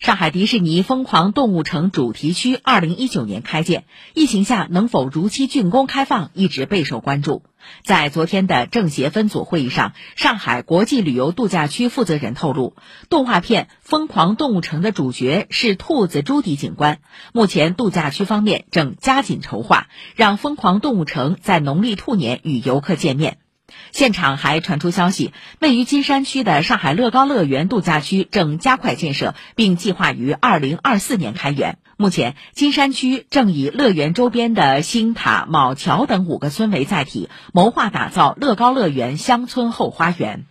上海迪士尼疯狂动物城主题区二零一九年开建，疫情下能否如期竣工开放一直备受关注。在昨天的政协分组会议上，上海国际旅游度假区负责人透露，动画片《疯狂动物城》的主角是兔子朱迪警官。目前，度假区方面正加紧筹划，让疯狂动物城在农历兔年与游客见面。现场还传出消息，位于金山区的上海乐高乐园度假区正加快建设，并计划于二零二四年开园。目前，金山区正以乐园周边的星塔、卯桥等五个村为载体，谋划打造乐高乐园乡村后花园。